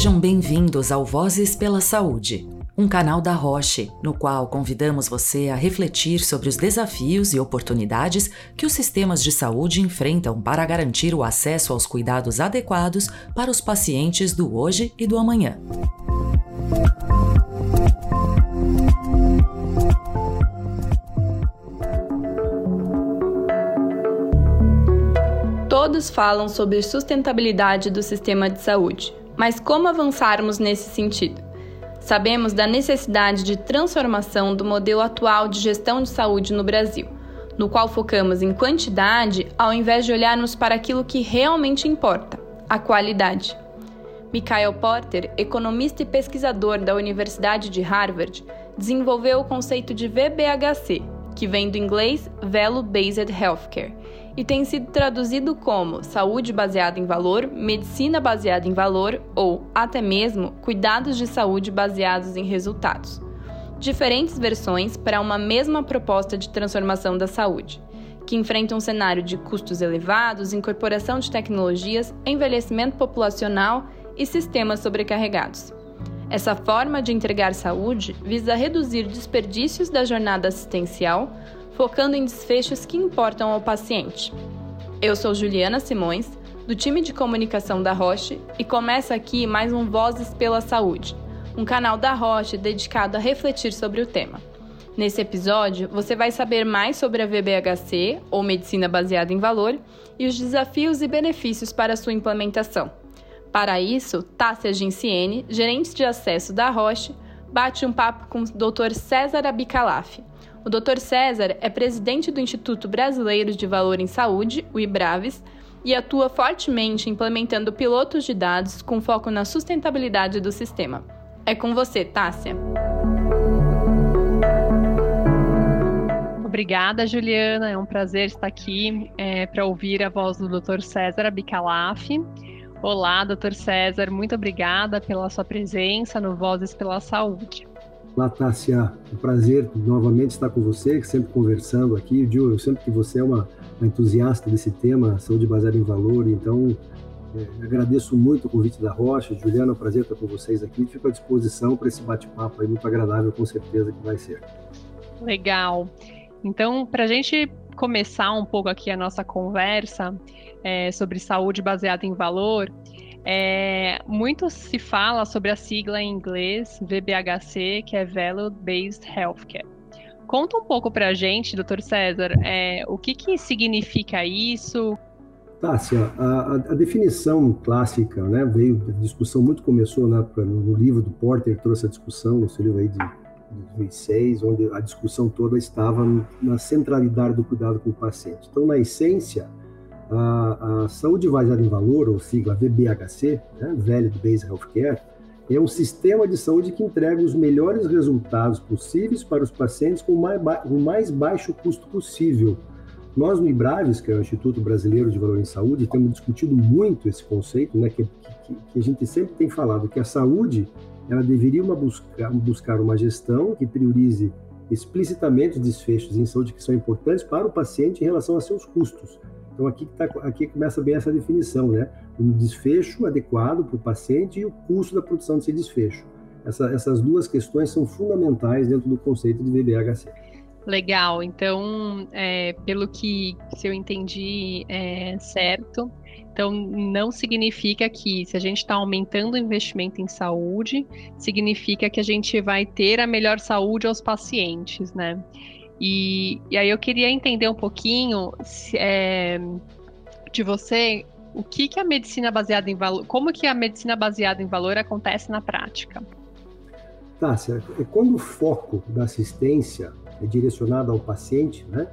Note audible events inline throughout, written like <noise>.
Sejam bem-vindos ao Vozes pela Saúde, um canal da Roche, no qual convidamos você a refletir sobre os desafios e oportunidades que os sistemas de saúde enfrentam para garantir o acesso aos cuidados adequados para os pacientes do hoje e do amanhã. Todos falam sobre sustentabilidade do sistema de saúde, mas como avançarmos nesse sentido? Sabemos da necessidade de transformação do modelo atual de gestão de saúde no Brasil, no qual focamos em quantidade ao invés de olharmos para aquilo que realmente importa, a qualidade. Michael Porter, economista e pesquisador da Universidade de Harvard, desenvolveu o conceito de VBHC, que vem do inglês Value Based Healthcare e tem sido traduzido como saúde baseada em valor, medicina baseada em valor ou, até mesmo, cuidados de saúde baseados em resultados. Diferentes versões para uma mesma proposta de transformação da saúde, que enfrenta um cenário de custos elevados, incorporação de tecnologias, envelhecimento populacional e sistemas sobrecarregados. Essa forma de entregar saúde visa reduzir desperdícios da jornada assistencial, focando em desfechos que importam ao paciente. Eu sou Juliana Simões, do time de comunicação da Roche, e começa aqui mais um Vozes pela Saúde, um canal da Roche dedicado a refletir sobre o tema. Nesse episódio, você vai saber mais sobre a VBHC, ou Medicina Baseada em Valor, e os desafios e benefícios para sua implementação. Para isso, Tássia Ginciene, gerente de acesso da Roche, bate um papo com o Dr. César Abicalaf, o Dr. César é presidente do Instituto Brasileiro de Valor em Saúde, o IBRAVES, e atua fortemente implementando pilotos de dados com foco na sustentabilidade do sistema. É com você, Tássia. Obrigada, Juliana. É um prazer estar aqui é, para ouvir a voz do Dr. César Abicalaf. Olá, Dr. César. Muito obrigada pela sua presença no Vozes pela Saúde. Olá, Tássia. É um prazer novamente estar com você, sempre conversando aqui. Eu sempre que você é uma, uma entusiasta desse tema, saúde baseada em valor, então é, agradeço muito o convite da Rocha. Juliana, é um prazer estar com vocês aqui. Fico à disposição para esse bate-papo aí, muito agradável, com certeza que vai ser. Legal. Então, para a gente começar um pouco aqui a nossa conversa é, sobre saúde baseada em valor, é, muito se fala sobre a sigla em inglês VBHC, que é Value Based Healthcare. Conta um pouco para a gente, doutor César, é, o que, que significa isso? Tássia, a, a, definição clássica, né, veio, a discussão muito começou no, no livro do Porter, trouxe a discussão, no seu livro aí de 2006, onde a discussão toda estava na centralidade do cuidado com o paciente. Então, na essência, a, a saúde baseada em valor, ou sigla VBHC, né, Value Based Healthcare, é um sistema de saúde que entrega os melhores resultados possíveis para os pacientes com o mais, baixo custo possível. Nós no IBRAVES, que é o Instituto Brasileiro de Valor em Saúde, temos discutido muito esse conceito, né, que, que, que a gente sempre tem falado que a saúde ela deveria uma buscar, buscar uma gestão que priorize explicitamente os desfechos em saúde que são importantes para o paciente em relação a seus custos. Então aqui, tá, aqui começa bem essa definição, né? Um desfecho adequado para o paciente e o custo da produção desse desfecho. Essa, essas duas questões são fundamentais dentro do conceito de VBHC. Legal, então, é, pelo que se eu entendi é, certo, então não significa que se a gente está aumentando o investimento em saúde, significa que a gente vai ter a melhor saúde aos pacientes, né? E, e aí eu queria entender um pouquinho se, é, de você o que, que a medicina baseada em valor, como que a medicina baseada em valor acontece na prática? Tá, é quando o foco da assistência é direcionado ao paciente, né,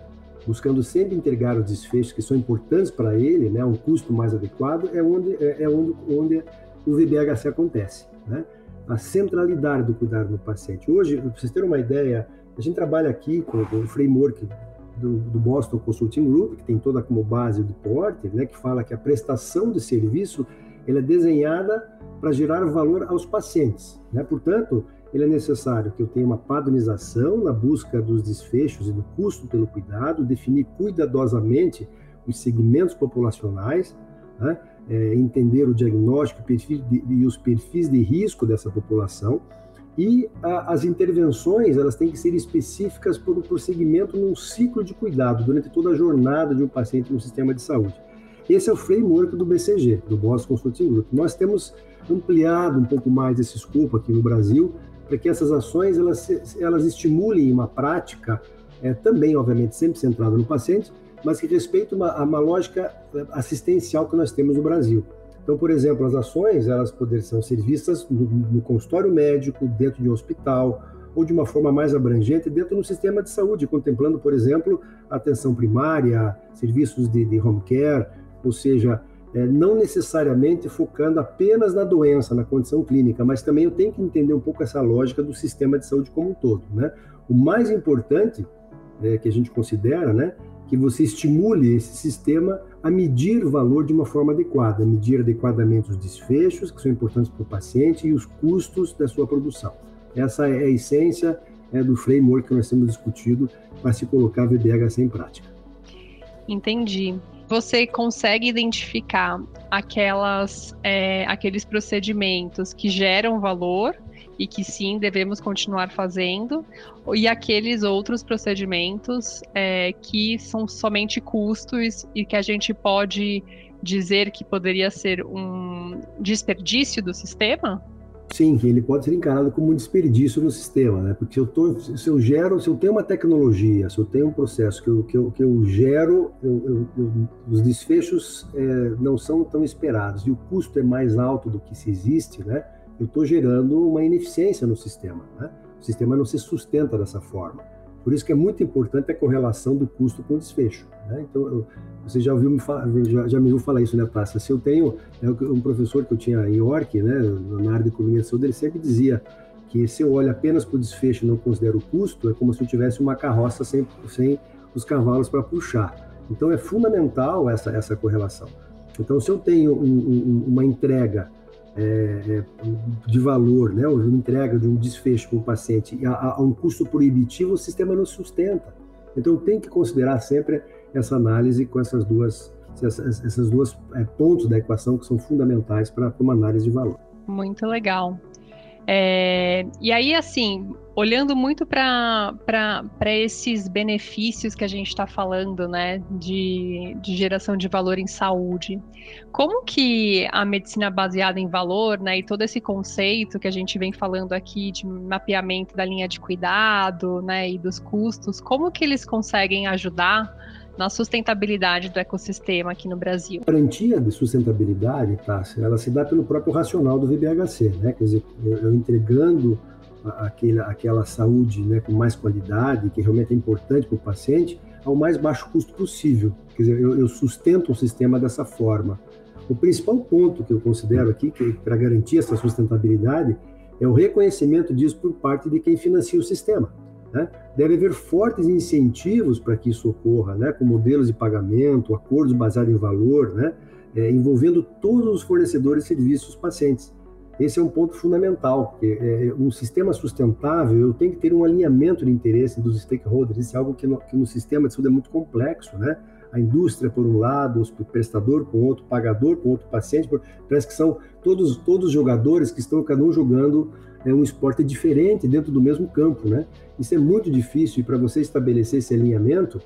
buscando sempre entregar os desfechos que são importantes para ele, né, um custo mais adequado, é onde é, é onde, onde o VBHC acontece, né? A centralidade do cuidado do paciente. Hoje, para vocês terem uma ideia, a gente trabalha aqui com, o framework do, do, Boston Consulting Group, que tem toda como base do Porter, né, que fala que a prestação de serviço ela é desenhada para gerar valor aos pacientes. Né? Portanto, ele é necessário que eu tenha uma padronização na busca dos desfechos e do custo pelo cuidado, definir cuidadosamente os segmentos populacionais, né? É, entender o diagnóstico perfil de, e os perfis de risco dessa população, e a, as intervenções elas têm que ser específicas por um prosseguimento num ciclo de cuidado durante toda a jornada de um paciente no sistema de saúde. Esse é o framework do BCG, do Boston Consulting Group. Nós temos ampliado um pouco mais esse escopo aqui no Brasil, para que essas ações elas, elas estimulem uma prática, é, também, obviamente, sempre centrada no paciente, mas que respeita uma, uma lógica assistencial que nós temos no Brasil. Então, por exemplo, as ações elas poderiam ser vistas no, no consultório médico, dentro de um hospital, ou de uma forma mais abrangente dentro do sistema de saúde, contemplando, por exemplo, atenção primária, serviços de, de home care, ou seja, é, não necessariamente focando apenas na doença, na condição clínica, mas também eu tenho que entender um pouco essa lógica do sistema de saúde como um todo. Né? O mais importante é, que a gente considera, né, que você estimule esse sistema a medir o valor de uma forma adequada, medir adequadamente os desfechos que são importantes para o paciente e os custos da sua produção. Essa é a essência é, do framework que nós temos discutido para se colocar a VBHC em prática. Entendi. Você consegue identificar aquelas, é, aqueles procedimentos que geram valor e que sim devemos continuar fazendo, e aqueles outros procedimentos é, que são somente custos e que a gente pode dizer que poderia ser um desperdício do sistema? Sim, ele pode ser encarado como um desperdício no sistema, né? Porque eu, tô, se eu gero, se eu tenho uma tecnologia, se eu tenho um processo que eu, que eu, que eu gero, eu, os desfechos é, não são tão esperados e o custo é mais alto do que se existe, né? Eu estou gerando uma ineficiência no sistema. Né? O sistema não se sustenta dessa forma. Por isso que é muito importante a correlação do custo com o desfecho. Né? Então, eu, você já ouviu me falar, já, já me ouviu falar isso, né, Tássia? Se eu tenho é um professor que eu tinha em York, né, na área de economia de saúde, ele sempre dizia que se eu olho apenas para o desfecho e não considero o custo, é como se eu tivesse uma carroça sem, sem os cavalos para puxar. Então, é fundamental essa, essa correlação. Então, se eu tenho um, um, uma entrega é, é, de valor, né, ou entrega de um desfecho para o paciente a, a, um custo proibitivo, o sistema não sustenta. Então tem que considerar sempre essa análise com essas duas, essas, essas duas é, pontos da equação que são fundamentais para uma análise de valor. Muito legal. É, e aí, assim, olhando muito para esses benefícios que a gente está falando, né, de, de geração de valor em saúde, como que a medicina baseada em valor, né, e todo esse conceito que a gente vem falando aqui de mapeamento da linha de cuidado, né, e dos custos, como que eles conseguem ajudar na sustentabilidade do ecossistema aqui no Brasil? A garantia de sustentabilidade, Tássia, ela se dá pelo próprio racional do VBHC, né? Quer dizer, eu, entregando aquela, aquela saúde né, com mais qualidade, que realmente é importante para o paciente, ao mais baixo custo possível. Quer dizer, eu, eu sustento o sistema dessa forma. O principal ponto que eu considero aqui, que para garantir essa sustentabilidade, é o reconhecimento disso por parte de quem financia o sistema. Né? Deve haver fortes incentivos para que isso ocorra, né? com modelos de pagamento, acordos baseados em valor, né? É, envolvendo todos os fornecedores de serviços pacientes. Esse é um ponto fundamental, porque é, um sistema sustentável tenho que ter um alinhamento de interesse dos stakeholders. Isso é algo que no, que no sistema de saúde é muito complexo, né? A indústria por um lado, o prestador com outro, o pagador com outro, paciente. Por, parece que são todos todos jogadores que estão cada um jogando é um esporte diferente dentro do mesmo campo, né? Isso é muito difícil e para você estabelecer esse alinhamento,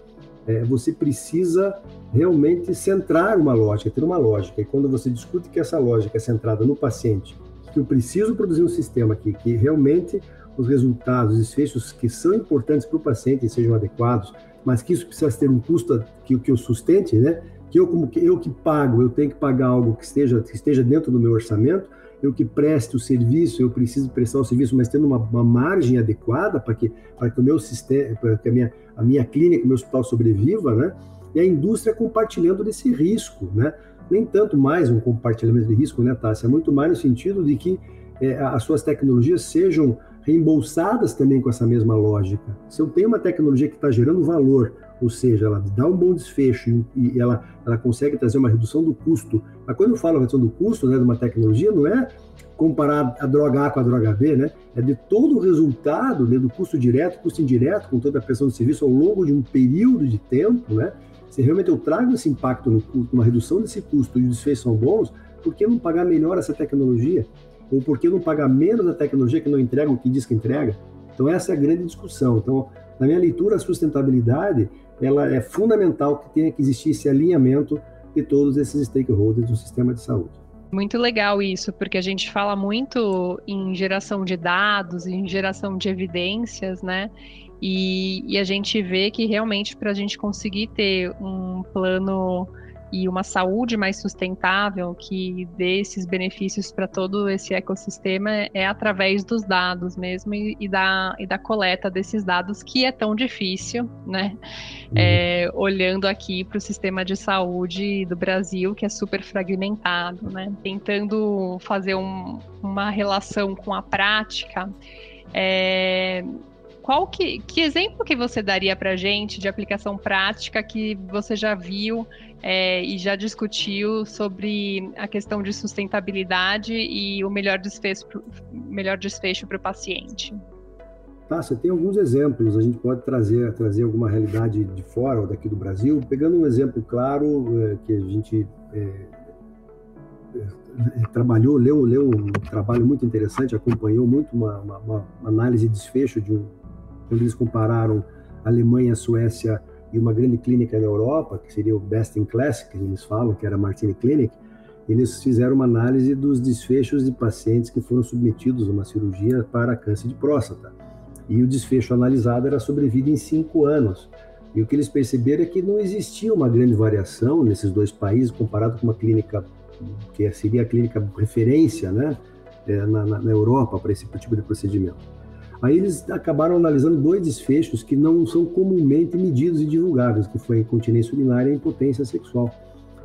é, você precisa realmente centrar uma lógica, ter uma lógica. E quando você discute que essa lógica é centrada no paciente, que eu preciso produzir um sistema aqui que realmente os resultados, os desfechos que são importantes para o paciente sejam adequados, mas que isso precisa ter um custo que, que eu sustente, né? Que eu como que eu que pago, eu tenho que pagar algo que esteja que esteja dentro do meu orçamento eu que preste o serviço, eu preciso prestar o serviço, mas tendo uma, uma margem adequada para que, para que o meu sistema, para que a minha, a minha clínica, o meu hospital sobreviva, né? E a indústria compartilhando desse risco, né? Nem tanto mais um compartilhamento de risco, né, Tássia? Muito mais no sentido de que é, as suas tecnologias sejam reembolsadas também com essa mesma lógica. Se eu tenho uma tecnologia que está gerando valor, ou seja, ela dá um bom desfecho e ela, ela consegue trazer uma redução do custo. Mas quando eu falo redução do custo né, de uma tecnologia, não é comparar a droga A com a droga B, né? É de todo o resultado, né, do custo direto, custo indireto, com toda a pressão do serviço ao longo de um período de tempo, né? Se realmente eu trago esse impacto no custo, uma redução desse custo e os desfechos são bons, por que não pagar melhor essa tecnologia? Ou por que não pagar menos a tecnologia que não entrega o que diz que entrega? Então essa é a grande discussão. Então, na minha leitura, a sustentabilidade ela é fundamental que tenha que existir esse alinhamento de todos esses stakeholders do sistema de saúde. Muito legal isso, porque a gente fala muito em geração de dados, em geração de evidências, né? E, e a gente vê que realmente para a gente conseguir ter um plano e uma saúde mais sustentável que dê esses benefícios para todo esse ecossistema é através dos dados mesmo e, e, da, e da coleta desses dados que é tão difícil, né? Uhum. É, olhando aqui para o sistema de saúde do Brasil que é super fragmentado, né? Tentando fazer um, uma relação com a prática. É, qual que, que exemplo que você daria para gente de aplicação prática que você já viu é, e já discutiu sobre a questão de sustentabilidade e o melhor desfecho, melhor desfecho para o paciente? Tá, você tem alguns exemplos, a gente pode trazer, trazer alguma realidade de fora ou daqui do Brasil, pegando um exemplo claro é, que a gente é trabalhou, leu, leu um trabalho muito interessante, acompanhou muito uma, uma, uma análise de desfecho de um, quando eles compararam Alemanha, Suécia e uma grande clínica na Europa, que seria o Best in Class, que eles falam, que era a Martini Clinic, eles fizeram uma análise dos desfechos de pacientes que foram submetidos a uma cirurgia para câncer de próstata. E o desfecho analisado era sobrevida em cinco anos. E o que eles perceberam é que não existia uma grande variação nesses dois países comparado com uma clínica que seria a clínica referência, né, eh, na, na Europa para esse tipo de procedimento. Aí eles acabaram analisando dois desfechos que não são comumente medidos e divulgados, que foi a incontinência urinária e a impotência sexual.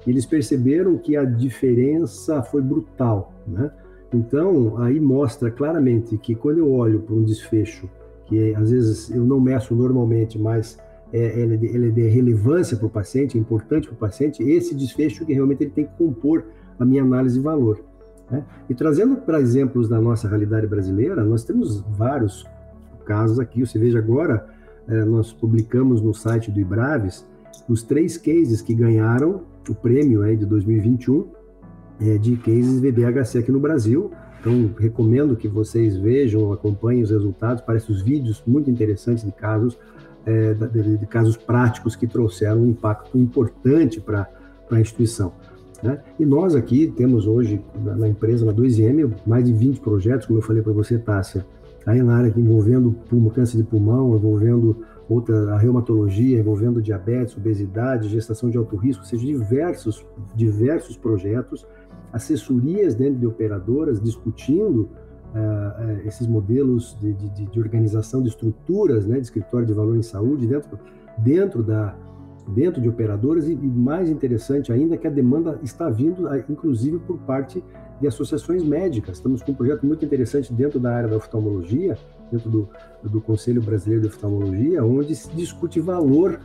E eles perceberam que a diferença foi brutal, né? Então, aí mostra claramente que quando eu olho para um desfecho, que às vezes eu não meço normalmente, mas é, ele, é de, ele é de relevância para o paciente, é importante para o paciente, esse desfecho que realmente ele tem que compor a minha análise de valor. Né? E trazendo para exemplos da nossa realidade brasileira, nós temos vários casos aqui. Você veja agora, é, nós publicamos no site do Ibraves os três cases que ganharam o prêmio aí de 2021 é, de cases VBHC aqui no Brasil. Então, recomendo que vocês vejam, acompanhem os resultados. Parece os vídeos muito interessantes de casos, é, de, de, casos práticos que trouxeram um impacto importante para a instituição. Né? E nós aqui temos hoje na, empresa, na 2M, mais de 20 projetos, como eu falei para você, Tássia, aí na área envolvendo pulmão, câncer de pulmão, envolvendo outra, a reumatologia, envolvendo diabetes, obesidade, gestação de alto risco, ou seja, diversos, diversos projetos, assessorias dentro de operadoras discutindo uh, esses modelos de, de, de, organização de estruturas né, de escritório de valor em saúde dentro, dentro da, dentro de operadoras e, e mais interessante ainda que a demanda está vindo, inclusive por parte de associações médicas. Estamos com um projeto muito interessante dentro da área da oftalmologia, dentro do, do Conselho Brasileiro de Oftalmologia, onde se discute valor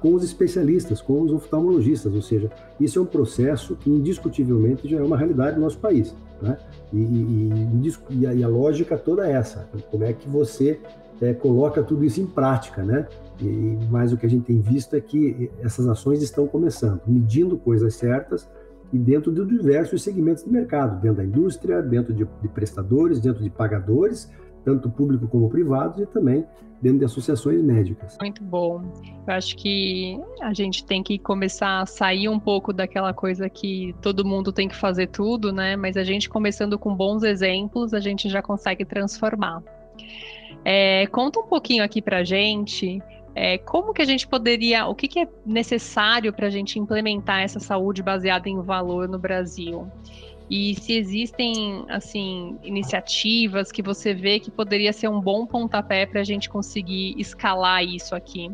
com os especialistas, com os oftalmologistas, ou seja, isso é um processo que indiscutivelmente já é uma realidade no nosso país. Né? E, e, e, a, e a lógica toda é essa, como é que você é, coloca tudo isso em prática, né? E mais o que a gente tem visto é que essas ações estão começando, medindo coisas certas e dentro de diversos segmentos de mercado, dentro da indústria, dentro de, de prestadores, dentro de pagadores, tanto público como privado, e também dentro de associações médicas. Muito bom. Eu acho que a gente tem que começar a sair um pouco daquela coisa que todo mundo tem que fazer tudo, né? Mas a gente começando com bons exemplos, a gente já consegue transformar. É, conta um pouquinho aqui para gente é, como que a gente poderia, o que, que é necessário para a gente implementar essa saúde baseada em valor no Brasil? E se existem, assim, iniciativas que você vê que poderia ser um bom pontapé para a gente conseguir escalar isso aqui?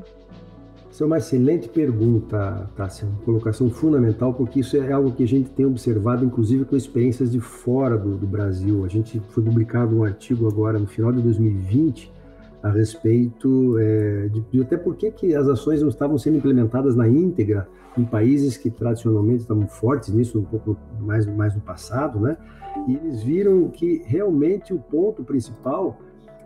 Essa é uma excelente pergunta, Tássia, uma colocação fundamental, porque isso é algo que a gente tem observado, inclusive com experiências de fora do, do Brasil. A gente foi publicado um artigo agora no final de 2020 a respeito é, de, de, até por que as ações não estavam sendo implementadas na íntegra em países que tradicionalmente estavam fortes nisso um pouco mais, mais no passado, né? E eles viram que realmente o ponto principal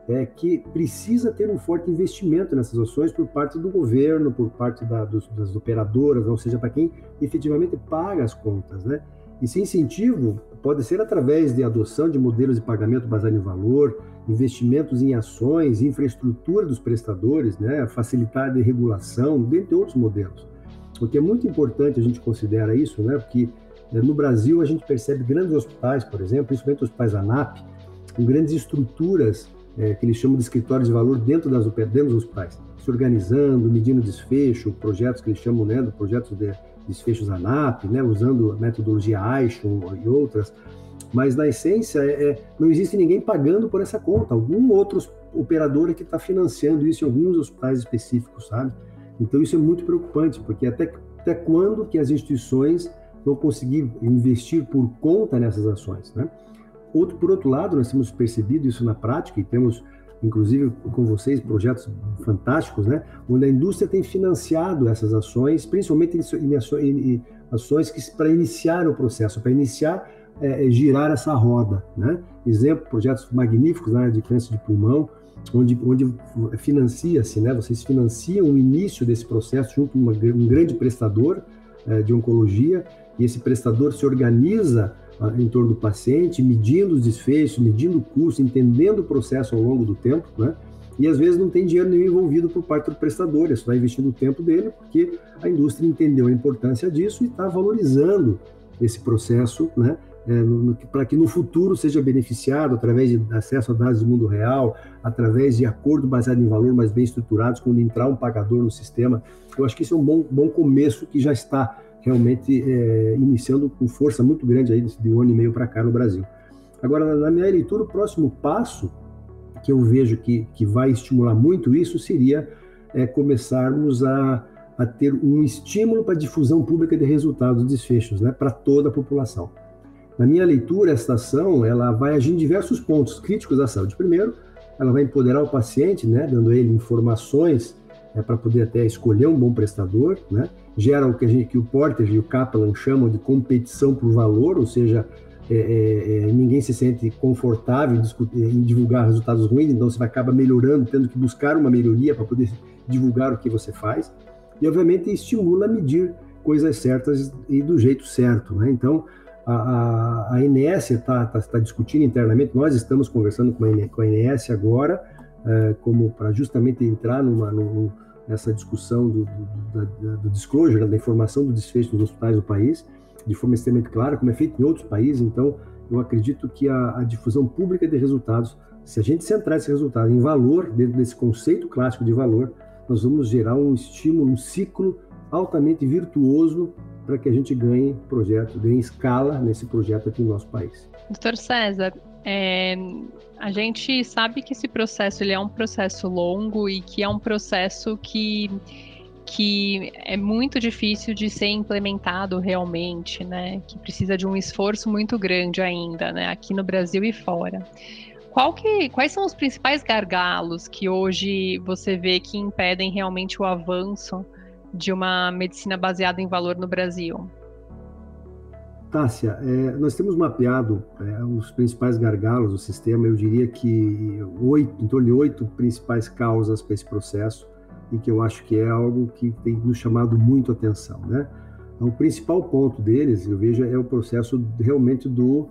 é que precisa ter um forte investimento nessas ações por parte do governo, por parte da, dos, das operadoras, ou seja, para quem efetivamente paga as contas, né? Esse incentivo pode ser através de adoção de modelos de pagamento baseado em valor, investimentos em ações, infraestrutura dos prestadores, né, facilitar de regulação, dentre outros modelos. O que é muito importante a gente considera isso, né, porque né, no Brasil a gente percebe grandes hospitais, por exemplo, principalmente os hospitais ANAP, com grandes estruturas é, que eles chamam de escritórios de valor dentro, das, dentro dos hospitais, se organizando, medindo desfecho, projetos que eles chamam né, de projetos de desfechos ANAP, né, usando a metodologia Aishon e outras, mas na essência é, é, não existe ninguém pagando por essa conta, algum outro operador é que está financiando isso em alguns hospitais específicos, sabe? Então isso é muito preocupante, porque até, até quando que as instituições vão conseguir investir por conta nessas ações, né? Outro, por outro lado, nós temos percebido isso na prática e temos inclusive com vocês, projetos fantásticos, né? Onde a indústria tem financiado essas ações, principalmente em, ações que para iniciar o processo, para iniciar é, é, girar essa roda, né? Exemplo, projetos magníficos na área de câncer de pulmão, onde, onde financia-se, né? Vocês financiam o início desse processo junto com uma, um grande prestador é, de oncologia e esse prestador se organiza em torno do paciente, medindo os desfechos, medindo o custo, entendendo o processo ao longo do tempo, né? E às vezes não tem dinheiro nenhum envolvido por parte do prestador, ele está investindo o tempo dele, porque a indústria entendeu a importância disso e está valorizando esse processo, né? É, para que no futuro seja beneficiado através de acesso a dados do mundo real, através de acordo baseado em valor mais bem estruturados, quando entrar um pagador no sistema. Eu acho que isso é um bom, bom começo que já está realmente é, iniciando com força muito grande aí de um ano e meio para cá no Brasil. Agora, na minha leitura, o próximo passo que eu vejo que, que vai estimular muito isso seria é, começarmos a, a ter um estímulo para difusão pública de resultados dos desfechos, né, para toda a população. Na minha leitura, esta ação ela vai agir em diversos pontos críticos da saúde. Primeiro, ela vai empoderar o paciente, né, dando ele informações é, para poder até escolher um bom prestador, né? gera o que, gente, que o Porter e o Kaplan chamam de competição por valor, ou seja, é, é, é ninguém se sente confortável em, em, divulgar resultados ruins, então você acaba melhorando, tendo que buscar uma melhoria para poder divulgar o que você faz, e obviamente estimula a medir coisas certas e do jeito certo. Né? Então, a, a, INS está tá, tá discutindo internamente, nós estamos conversando com a, com a INS agora, é, como para justamente entrar numa, numa essa discussão do, do, do, do disclosure, né, da informação do desfecho dos hospitais do país, de forma extremamente clara, como é feito em outros países. Então, eu acredito que a, a difusão pública de resultados, se a gente centrar esse resultado em valor, dentro desse conceito clássico de valor, nós vamos gerar um estímulo, um ciclo altamente virtuoso para que a gente ganhe projeto, ganhe escala nesse projeto aqui no nosso país. Doutor César, é, a gente sabe que esse processo ele é um processo longo e que é um processo que, que é muito difícil de ser implementado realmente, né? Que precisa de um esforço muito grande ainda, né? Aqui no Brasil e fora. Que, quais são os principais gargalos que hoje você vê que impedem realmente o avanço de uma medicina baseada em valor no Brasil? Tássia, é, nós temos mapeado é, os principais gargalos do sistema, eu diria que oito, em torno de oito principais causas para esse processo, e que eu acho que é algo que tem nos chamado muito atenção. Né? O principal ponto deles, eu vejo, é o processo realmente do,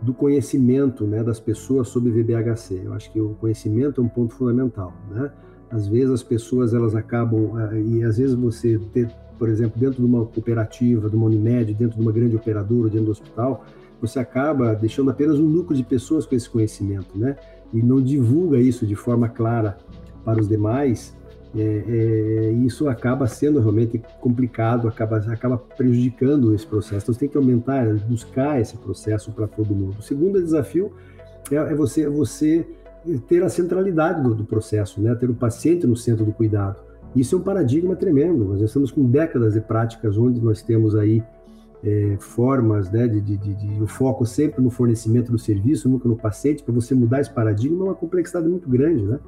do conhecimento né, das pessoas sobre VBHC. Eu acho que o conhecimento é um ponto fundamental. Né? Às vezes as pessoas elas acabam, é, e às vezes você ter por exemplo, dentro de uma cooperativa, de uma Unimed, dentro de uma grande operadora, dentro do hospital, você acaba deixando apenas um núcleo de pessoas com esse conhecimento, né? E não divulga isso de forma clara para os demais, é, é, isso acaba sendo realmente complicado, acaba, acaba prejudicando esse processo. Então, você tem que aumentar, buscar esse processo para todo mundo. O segundo desafio é, é você, você ter a centralidade do, do, processo, né? ter o paciente no centro do cuidado. Isso é um paradigma tremendo. Nós estamos com décadas de práticas onde nós temos aí é, formas né, de, de, de, de, o foco sempre no fornecimento do serviço, nunca no paciente. Para você mudar esse paradigma é uma complexidade muito grande, né?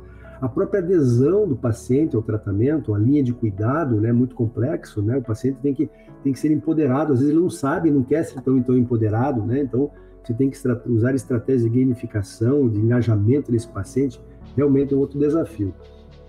A própria adesão do paciente ao tratamento, a linha de cuidado, né, muito complexo, né? O paciente tem que, tem que ser empoderado. Às vezes ele não sabe, não quer ser tão, tão empoderado, né? Então você tem que usar estratégias de gamificação, de engajamento desse paciente, realmente é um outro desafio.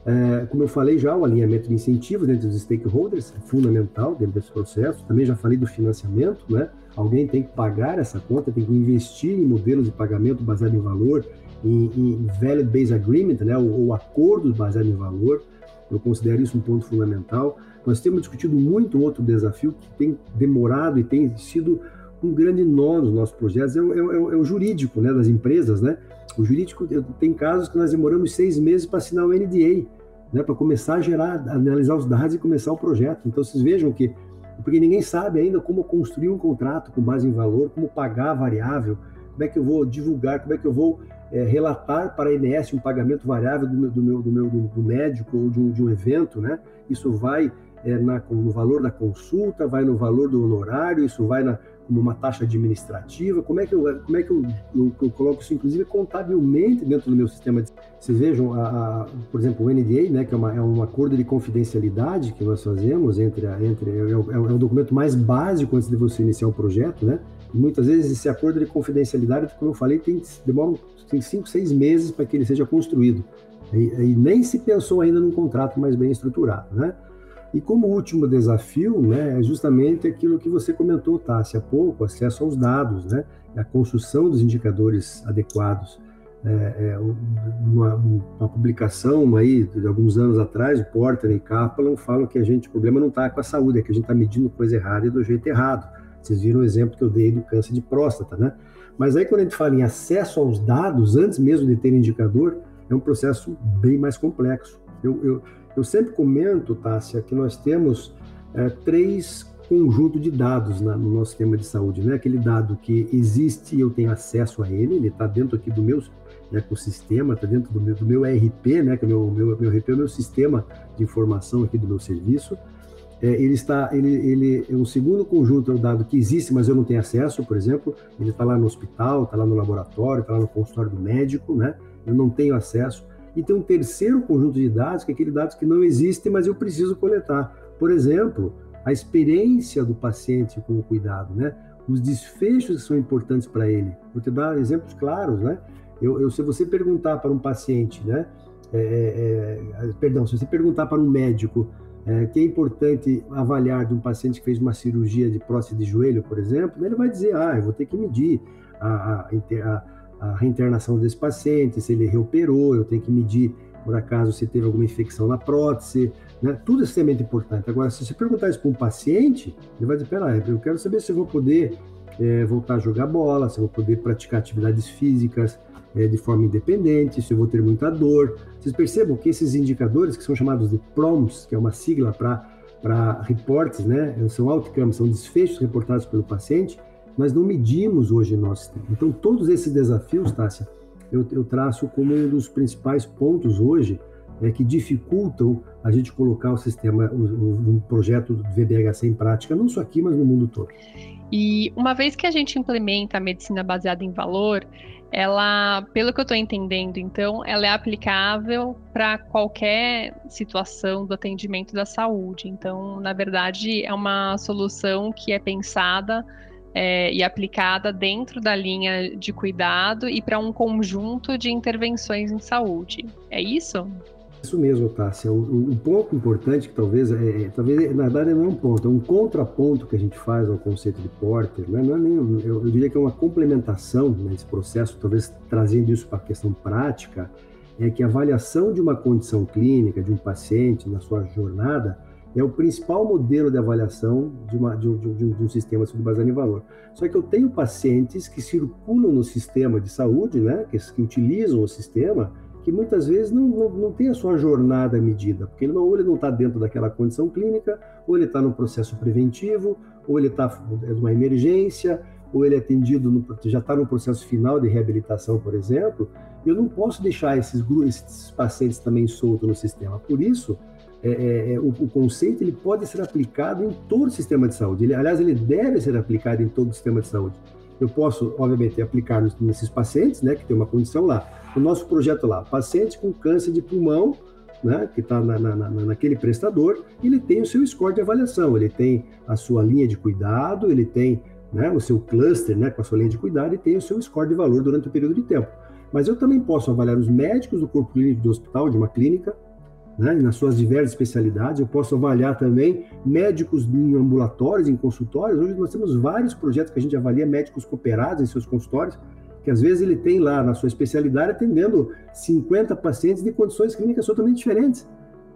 É, como eu falei já, o alinhamento de incentivos dentro dos stakeholders é fundamental dentro desse processo. Também já falei do financiamento, né? Alguém tem que pagar essa conta, tem que investir em modelos de pagamento baseado em valor, em, em value based agreement, né? Ou, ou acordos baseados em valor. Eu considero isso um ponto fundamental. Nós temos discutido muito outro desafio que tem demorado e tem sido um grande nó nos nossos projetos, é o, é o, é o jurídico né, das empresas, né? O jurídico, tem casos que nós demoramos seis meses para assinar o NDA, né, para começar a gerar, analisar os dados e começar o projeto. Então, vocês vejam que, porque ninguém sabe ainda como construir um contrato com base em valor, como pagar a variável, como é que eu vou divulgar, como é que eu vou é, relatar para a INS um pagamento variável do meu, do meu, do, meu, do médico ou de um, de um evento, né? Isso vai é, na, no valor da consulta, vai no valor do honorário, isso vai na, como uma taxa administrativa? Como é que eu, como é que eu, eu, eu coloco isso, inclusive, contabilmente dentro do meu sistema? De... Vocês vejam, a, a, por exemplo, o NDA, né, que é, uma, é, um acordo de confidencialidade que nós fazemos entre, a, entre é, é, é, o documento mais básico antes de você iniciar o projeto, né? E muitas vezes esse acordo de confidencialidade, como eu falei, tem demora tem cinco, seis meses para que ele seja construído. E, e nem se pensou ainda num contrato mais bem estruturado, né? E como último desafio, né, é justamente aquilo que você comentou, Tassi, há pouco, acesso aos dados, né, a construção dos indicadores adequados. É, é, uma, uma, publicação aí de alguns anos atrás, o Porter e Kaplan falam que a gente, o problema não está com a saúde, é que a gente está medindo coisa errada e do jeito errado. Vocês viram o exemplo que eu dei do câncer de próstata, né? Mas aí quando a gente fala em acesso aos dados, antes mesmo de ter indicador, é um processo bem mais complexo. Eu, eu, eu sempre comento, Tássia, que nós temos é, três conjuntos de dados na, no nosso sistema de saúde, né? Aquele dado que existe e eu tenho acesso a ele, ele está dentro aqui do meu ecossistema, está dentro do meu, do meu ERP, né? Que é meu, meu, meu ERP é o meu sistema de informação aqui do meu serviço. É, ele está, ele, ele é um segundo conjunto é o dado que existe, mas eu não tenho acesso, por exemplo, ele está lá no hospital, está lá no laboratório, está lá no consultório do médico, né? Eu não tenho acesso. E tem um terceiro conjunto de dados, que é aquele dados que não existem, mas eu preciso coletar. Por exemplo, a experiência do paciente com o cuidado, né? Os desfechos que são importantes para ele. Vou te dar exemplos claros, né? Eu, eu, se você perguntar para um paciente, né? É, é, é perdão, se você perguntar para um médico é, que é importante avaliar de um paciente que fez uma cirurgia de próstata de joelho, por exemplo, ele vai dizer, ah, eu vou ter que medir a, a, a a reinternação desse paciente, se ele reoperou, eu tenho que medir, por acaso, se teve alguma infecção na prótese, né? Tudo é extremamente importante. Agora, se você perguntar isso para um paciente, ele vai dizer, peraí, eu quero saber se eu vou poder é, voltar a jogar bola, se eu vou poder praticar atividades físicas é, de forma independente, se eu vou ter muita dor. Vocês percebam que esses indicadores, que são chamados de PROMS, que é uma sigla para reportes, né? São outcomes, são desfechos reportados pelo paciente, nós não medimos hoje nosso tempo. Então, todos esses desafios, Tássia, eu, eu traço como um dos principais pontos hoje é, que dificultam a gente colocar o sistema, um projeto do VBHC em prática, não só aqui, mas no mundo todo. E uma vez que a gente implementa a medicina baseada em valor, ela, pelo que eu estou entendendo, então, ela é aplicável para qualquer situação do atendimento da saúde. Então, na verdade, é uma solução que é pensada é, e aplicada dentro da linha de cuidado e para um conjunto de intervenções em saúde. É isso? Isso mesmo, Tássia. Um, um ponto importante que talvez, é, é, talvez na verdade não é um ponto, é um contraponto que a gente faz ao conceito de Porter. Né? Não é nem, eu, eu, diria que é uma complementação nesse processo, talvez trazendo isso para a questão prática, é que a avaliação de uma condição clínica de um paciente na sua jornada é o principal modelo de avaliação de, uma, de, um, de, um, de um, sistema baseado em valor. Só que eu tenho pacientes que circulam no sistema de saúde, né, que, que utilizam o sistema, que muitas vezes não, não, não tem a sua jornada medida, porque ele não, ou ele não está dentro daquela condição clínica, ou ele está no processo preventivo, ou ele está é uma emergência, ou ele é atendido, no, já está no processo final de reabilitação, por exemplo, eu não posso deixar esses, esses pacientes também soltos no sistema. Por isso, é, é, é, o, o, conceito ele pode ser aplicado em todo o sistema de saúde. Ele, aliás, ele deve ser aplicado em todo o sistema de saúde. Eu posso, obviamente, aplicar nesses pacientes, né, que tem uma condição lá. O nosso projeto lá, paciente com câncer de pulmão, né, que está na, na, naquele prestador, ele tem o seu score de avaliação, ele tem a sua linha de cuidado, ele tem né, o seu cluster, né, com a sua linha de cuidado e tem o seu score de valor durante o período de tempo. Mas eu também posso avaliar os médicos do corpo clínico do hospital, de uma clínica, né, nas suas diversas especialidades. Eu posso avaliar também médicos em ambulatórios, em consultórios. Hoje nós temos vários projetos que a gente avalia médicos cooperados em seus consultórios, que às vezes ele tem lá na sua especialidade atendendo 50 pacientes de condições clínicas totalmente diferentes.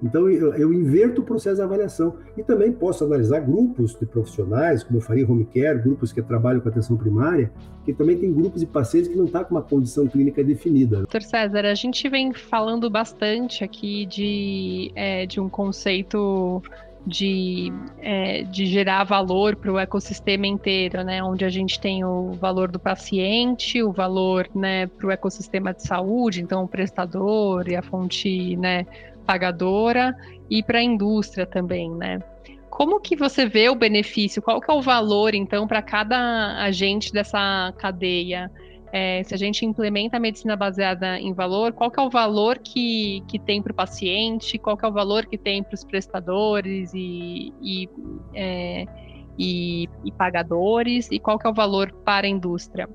Então, eu, eu, inverto o processo de avaliação. E também posso analisar grupos de profissionais, como eu faria home care, grupos que trabalham com atenção primária, que também tem grupos de pacientes que não estão tá com uma condição clínica definida. Doutor César, a gente vem falando bastante aqui de, é, de um conceito de, é, de gerar valor para o ecossistema inteiro, né? Onde a gente tem o valor do paciente, o valor né, para o ecossistema de saúde, então o prestador e a fonte né, pagadora e para a indústria também, né? Como que você vê o benefício? Qual que é o valor, então, para cada agente dessa cadeia? É, se a gente implementa a medicina baseada em valor, qual que é o valor que, que tem para o paciente? Qual que é o valor que tem para os prestadores e, e, é, e, e pagadores? E qual que é o valor para a indústria?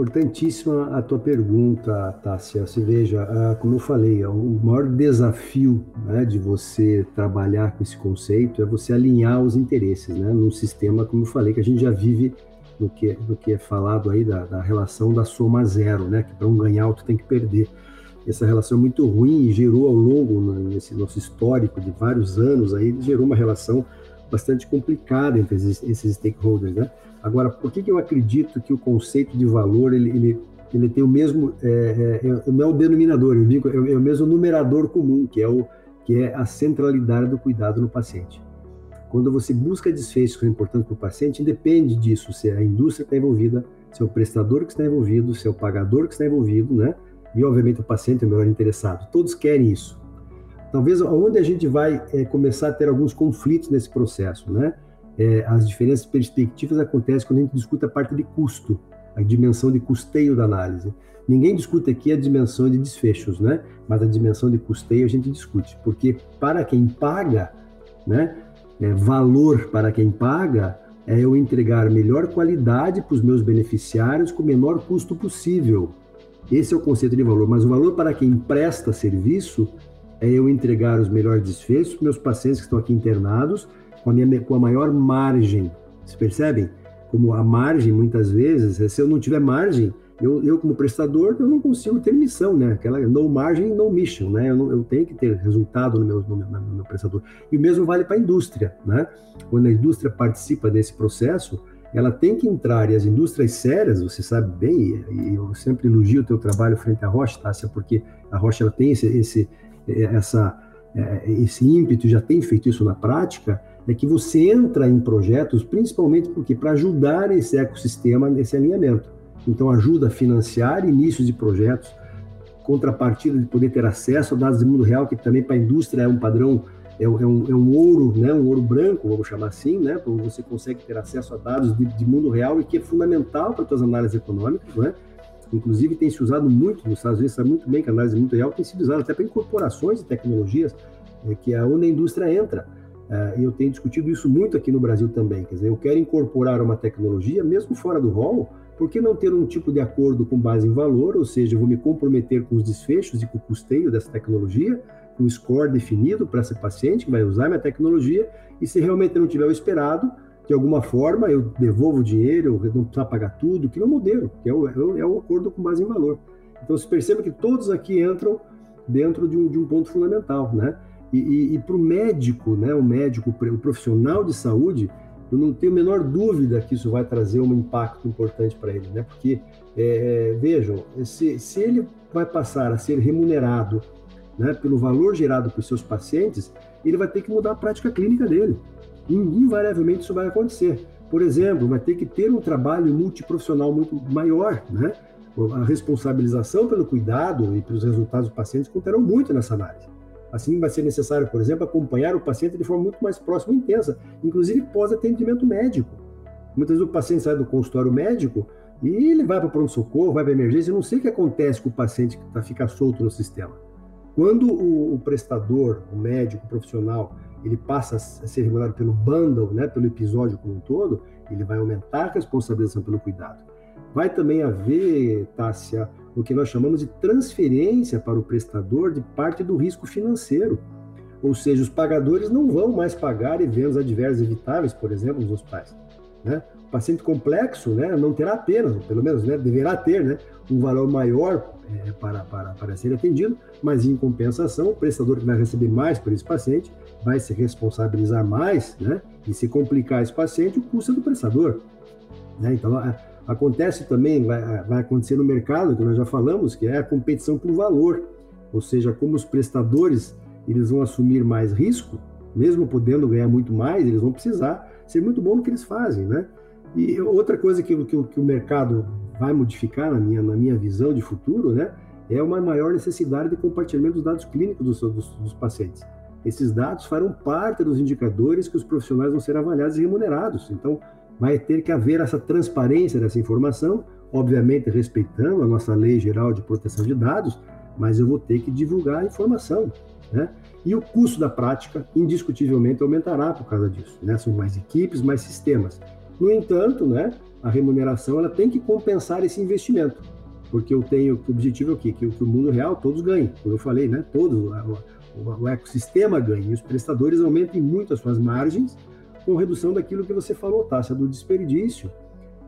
Importantíssima a tua pergunta, Tássia. Se veja, ah, como eu falei, o maior desafio né, de você trabalhar com esse conceito é você alinhar os interesses, né, num sistema, como eu falei, que a gente já vive no que, no que é falado aí da, da relação da soma zero, né, que para um ganhar, tu tem que perder. Essa relação é muito ruim e gerou ao longo, nesse nosso histórico de vários anos, aí, gerou uma relação bastante complicada entre esses, esses stakeholders, né? Agora, por que, que eu acredito que o conceito de valor ele, ele, ele tem o mesmo é, é, não é o denominador, eu digo é, é, o mesmo numerador comum, que é o que é a centralidade do cuidado no paciente. Quando você busca desfechos que são importantes para o paciente, independe disso, se a indústria está envolvida, se é o prestador que está envolvido, se é o pagador que está envolvido, né? E obviamente o paciente é o melhor interessado. Todos querem isso. Talvez onde a gente vai é, começar a ter alguns conflitos nesse processo, né? é, as diferenças perspectivas acontecem quando a gente discute a parte de custo, a dimensão de custeio da análise. Ninguém discute aqui a dimensão de desfechos, né? Mas a dimensão de custeio a gente discute, porque para quem paga, né? É, valor para quem paga é eu entregar melhor qualidade para os meus beneficiários com o menor custo possível. Esse é o conceito de valor. Mas o valor para quem presta serviço é eu entregar os melhores desfechos para meus pacientes que estão aqui internados com a, minha, com a maior margem. Vocês percebem? Como a margem, muitas vezes, se eu não tiver margem, eu, eu como prestador, eu não consigo ter missão, né? Aquela no margem, no mission, né? Eu, não, eu tenho que ter resultado no meu, no meu, no meu prestador. E o mesmo vale para a indústria, né? Quando a indústria participa desse processo, ela tem que entrar, e as indústrias sérias, você sabe bem, e eu sempre elogio o teu trabalho frente à Rocha, Tássia, porque a Rocha ela tem esse, esse, essa, é, esse ímpeto, já tem feito isso na prática, é que você entra em projetos principalmente porque para ajudar esse ecossistema nesse alinhamento. Então ajuda a financiar inícios de projetos, contrapartida de poder ter acesso a dados do mundo real, que também para a indústria é um padrão, é, um, é, um, é ouro, né, um ouro branco, vamos chamar assim, né, quando você consegue ter acesso a dados de, de mundo real e que é fundamental para as suas análises econômicas, né? Inclusive tem se usado muito nos Estados Unidos, sabe muito bem que a análise de mundo real tem sido usada até para incorporações de tecnologias, é, que é onde a indústria entra. Uh, e eu tenho discutido isso muito aqui no Brasil também. Quer dizer, eu quero incorporar uma tecnologia, mesmo fora do rol, por que não ter um tipo de acordo com base em valor? Ou seja, eu vou me comprometer com os desfechos e com o custeio dessa tecnologia, com o score definido para esse paciente que vai usar minha tecnologia, e se realmente não tiver o esperado, de alguma forma eu devolvo o dinheiro, eu não precisa pagar tudo, que é o modelo, que é o, é o acordo com base em valor. Então, se perceba que todos aqui entram dentro de um, de um ponto fundamental, né? E, e, e para o médico, né, o médico, o profissional de saúde, eu não tenho a menor dúvida que isso vai trazer um impacto importante para ele, né? Porque, é, é, vejam, se, se ele vai passar a ser remunerado né, pelo valor gerado por seus pacientes, ele vai ter que mudar a prática clínica dele. Invariavelmente isso vai acontecer. Por exemplo, vai ter que ter um trabalho multiprofissional muito maior, né? A responsabilização pelo cuidado e pelos resultados dos pacientes contarão muito nessa análise. Assim, vai ser necessário, por exemplo, acompanhar o paciente de forma muito mais próxima e intensa, inclusive pós-atendimento médico. Muitas vezes o paciente sai do consultório médico e ele vai para o pronto-socorro, vai para emergência, não sei o que acontece com o paciente que tá, fica solto no sistema. Quando o, o, prestador, o médico, o profissional, ele passa a ser remunerado pelo bundle, né, pelo episódio como um todo, ele vai aumentar a responsabilização pelo cuidado. Vai também haver, Tássia, o que nós chamamos de transferência para o prestador de parte do risco financeiro. Ou seja, os pagadores não vão mais pagar eventos adversos evitáveis, por exemplo, nos hospitais. Né? O paciente complexo né, não terá apenas, pelo menos né, deverá ter né, um valor maior é, para, para, para ser atendido, mas em compensação, o prestador que vai receber mais por esse paciente vai se responsabilizar mais, né? E se complicar esse paciente, o custo é do prestador. Né? Então, a, acontece também, vai, vai acontecer no mercado, que nós já falamos, que é a competição por valor. Ou seja, como os prestadores eles vão assumir mais risco, mesmo podendo ganhar muito mais, eles vão precisar ser muito bom no que eles fazem, né? E outra coisa que, que, que o mercado vai modificar, na minha, na minha visão de futuro, né, é uma maior necessidade de compartilhamento dos dados clínicos dos, dos, dos pacientes. Esses dados farão parte dos indicadores que os profissionais vão ser avaliados e remunerados. Então, vai ter que haver essa transparência dessa informação, obviamente respeitando a nossa lei geral de proteção de dados, mas eu vou ter que divulgar a informação. Né? E o custo da prática, indiscutivelmente, aumentará por causa disso. Né? São mais equipes, mais sistemas. No entanto, né, a remuneração ela tem que compensar esse investimento, porque eu tenho o objetivo é quê? Que, que o mundo real todos ganhem. Como eu falei, né, todos, o, ecossistema ganhe. Os prestadores aumentem muito as suas margens com redução daquilo que você falou, taxa do desperdício.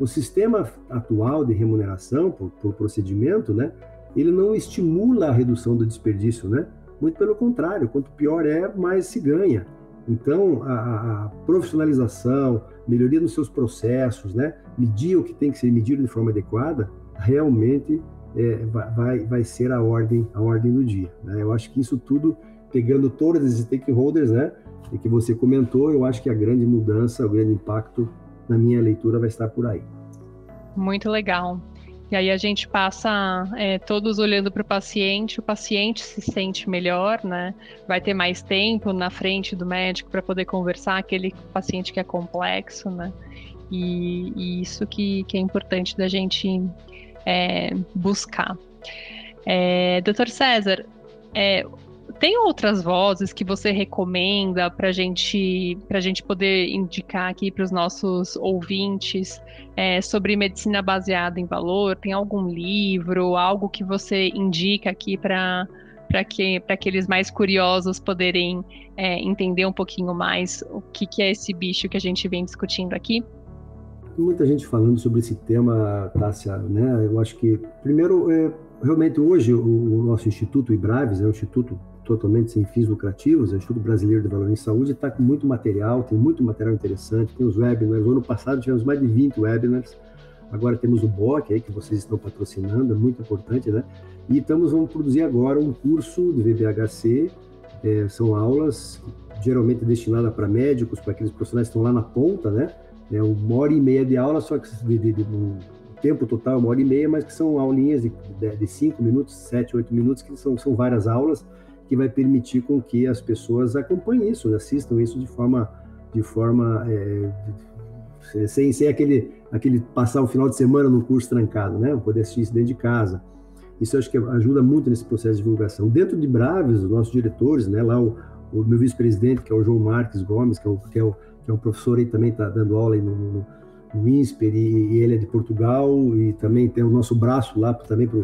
O sistema atual de remuneração por, por procedimento, né, ele não estimula a redução do desperdício, né? Muito pelo contrário, quanto pior é, mais se ganha. Então, a, a, profissionalização, melhoria nos seus processos, né? medir o que tem que ser medido de forma adequada, realmente é, vai, vai ser a ordem, a ordem do dia. Né? Eu acho que isso tudo, pegando todos esses stakeholders, né, e que você comentou, eu acho que a grande mudança, o grande impacto na minha leitura vai estar por aí. Muito legal. E aí a gente passa é, todos olhando para o paciente, o paciente se sente melhor, né? Vai ter mais tempo na frente do médico para poder conversar, aquele paciente que é complexo, né? E, e isso que, que, é importante da gente é, buscar. É, Doutor César, é, tem outras vozes que você recomenda para gente, a gente poder indicar aqui para os nossos ouvintes é, sobre medicina baseada em valor? Tem algum livro, algo que você indica aqui para para que, aqueles mais curiosos poderem é, entender um pouquinho mais o que, que é esse bicho que a gente vem discutindo aqui? Muita gente falando sobre esse tema, Tássia, né? Eu acho que, primeiro, é, realmente hoje o, o nosso instituto, o IBRAVES, é um instituto totalmente sem fins lucrativos, o Instituto Brasileiro de Valor em Saúde está com muito material, tem muito material interessante, tem os webinars, no ano passado tivemos mais de 20 webinars, agora temos o BOC aí que vocês estão patrocinando, é muito importante, né? E estamos, vamos produzir agora um curso de VBHC, é, são aulas geralmente destinadas para médicos, para aqueles profissionais que estão lá na ponta, né? É uma hora e meia de aula, só que de, de, de um tempo total é uma hora e meia, mas que são aulinhas de, de, de cinco minutos, sete, oito minutos, que são, são várias aulas, que vai permitir com que as pessoas acompanhem isso, assistam isso de forma, de forma é, sem, sem aquele, aquele passar o final de semana no curso trancado, né? Poder assistir isso dentro de casa. Isso acho que ajuda muito nesse processo de divulgação. Dentro de Braves, os nossos diretores, né? Lá o, o meu vice-presidente, que é o João Marques Gomes, que é o, que é o, que é um professor aí também está dando aula aí no, no, no INSPER, e, e, ele é de Portugal, e também tem o nosso braço lá também para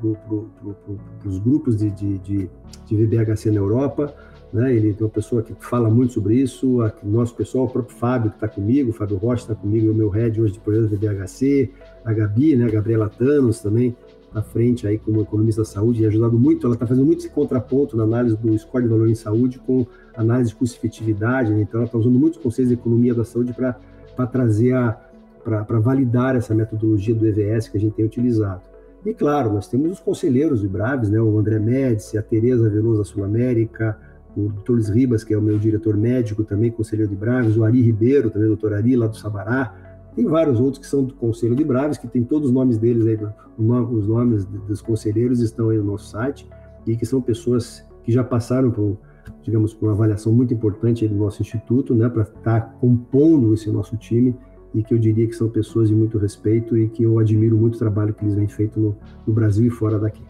para os grupos de, de, de, de, VBHC na Europa. Né? Ele é uma pessoa que fala muito sobre isso. O nosso pessoal, o próprio Fábio, que está comigo, o Fábio Rocha está comigo, o meu head hoje de projeto VBHC. A Gabi, né? a Gabriela Thanos também, à frente aí como economista da saúde, e ajudado muito. Ela está fazendo muito esse contraponto na análise do score de valor em saúde com análise de custo-efetividade. Né? Então, ela está usando muitos conceitos de economia da saúde para trazer a para validar essa metodologia do EVS que a gente tem utilizado. E claro, nós temos os conselheiros de Braves, né? o André Médici, a Tereza Veloso da Sul América, o Dr. Luiz Ribas, que é o meu diretor médico, também conselheiro de Braves, o Ari Ribeiro, também doutor Ari, lá do Sabará. Tem vários outros que são do Conselho de Braves, que tem todos os nomes deles aí, os nomes dos conselheiros estão aí no nosso site, e que são pessoas que já passaram por, digamos, por uma avaliação muito importante do nosso instituto, né, para estar tá compondo esse nosso time e que eu diria que são pessoas de muito respeito e que eu admiro muito o trabalho que eles vêm feito no, no Brasil e fora daqui.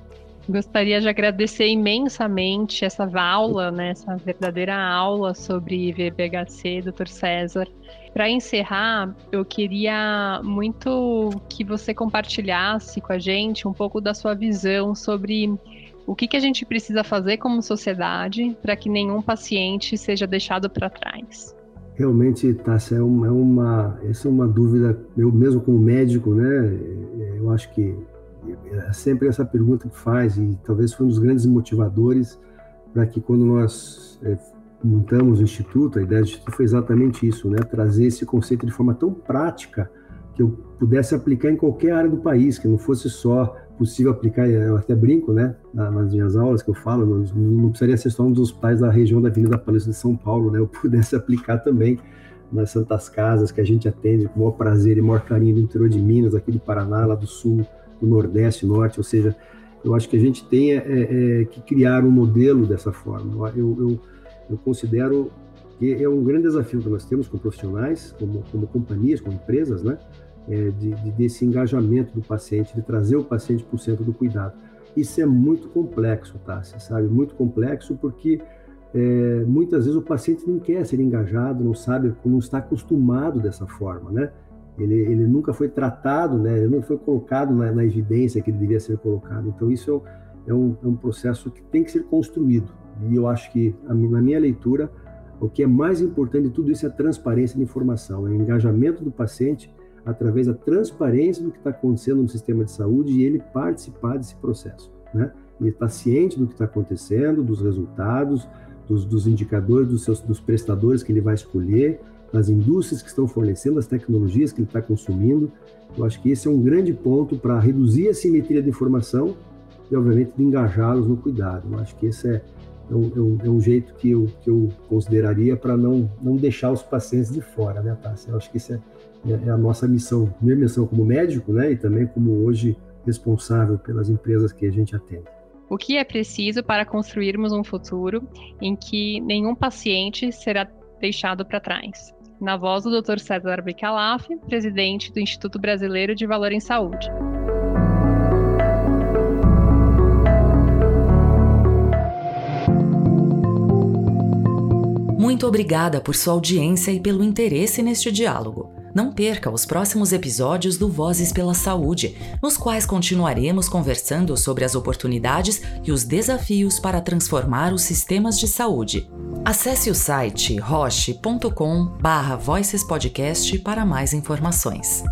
Gostaria de agradecer imensamente essa aula, né, essa verdadeira aula sobre VBHC, Dr. César. Para encerrar, eu queria muito que você compartilhasse com a gente um pouco da sua visão sobre o que, que a gente precisa fazer como sociedade para que nenhum paciente seja deixado para trás. Realmente, Tássia, é uma, é uma, essa é uma dúvida, eu mesmo como médico, né, eu acho que é sempre essa pergunta que faz, e talvez foi um dos grandes motivadores para que quando nós é, montamos o Instituto, a ideia do Instituto foi exatamente isso, né? trazer esse conceito de forma tão prática que eu pudesse aplicar em qualquer área do país, que não fosse só possível aplicar, eu até brinco, né, nas minhas aulas que eu falo, não precisaria ser só um dos pais da região da Avenida Paulista de São Paulo, né, eu <laughs> pudesse aplicar também nas Santas Casas, que a gente atende com o maior prazer e maior carinho do interior de Minas, aqui do Paraná, lá do Sul, do Nordeste, Norte, ou seja, eu acho que a gente tem é, é, que criar um modelo dessa forma. Eu, eu, eu, considero que é um grande desafio que nós temos como profissionais, como, como companhias, como empresas, né? É, de, de, desse engajamento do paciente, de trazer o paciente para o centro do cuidado. Isso é muito complexo, tá? Você sabe? Muito complexo porque é, muitas vezes o paciente não quer ser engajado, não sabe, não está acostumado dessa forma, né? ele, ele nunca foi tratado, né? Ele não foi colocado na, na evidência que ele devia ser colocado. Então isso é, é um, é um processo que tem que ser construído. E eu acho que, na minha leitura, o que é mais importante de tudo isso é a transparência de informação, é o engajamento do paciente através da transparência do que está acontecendo no sistema de saúde e ele participar desse processo, né? Ele está ciente do que está acontecendo, dos resultados, dos, dos indicadores, dos, seus, dos prestadores que ele vai escolher, das indústrias que estão fornecendo, as tecnologias que ele está consumindo. Eu acho que esse é um grande ponto para reduzir a simetria de informação e, obviamente, de engajá-los no cuidado. Eu acho que esse é, é, um, é um, é jeito que eu, que eu consideraria para não, não deixar os pacientes de fora, né, Tássia? Eu acho que isso é, é a nossa missão, minha missão como médico, né, e também como hoje responsável pelas empresas que a gente atende. O que é preciso para construirmos um futuro em que nenhum paciente será deixado para trás? na voz do Dr. César Bicalaf, presidente do Instituto Brasileiro de Valor em Saúde. Muito obrigada por sua audiência e pelo interesse neste diálogo. Não perca os próximos episódios do Vozes pela Saúde, nos quais continuaremos conversando sobre as oportunidades e os desafios para transformar os sistemas de saúde. Acesse o site roche.com/voicespodcast para mais informações.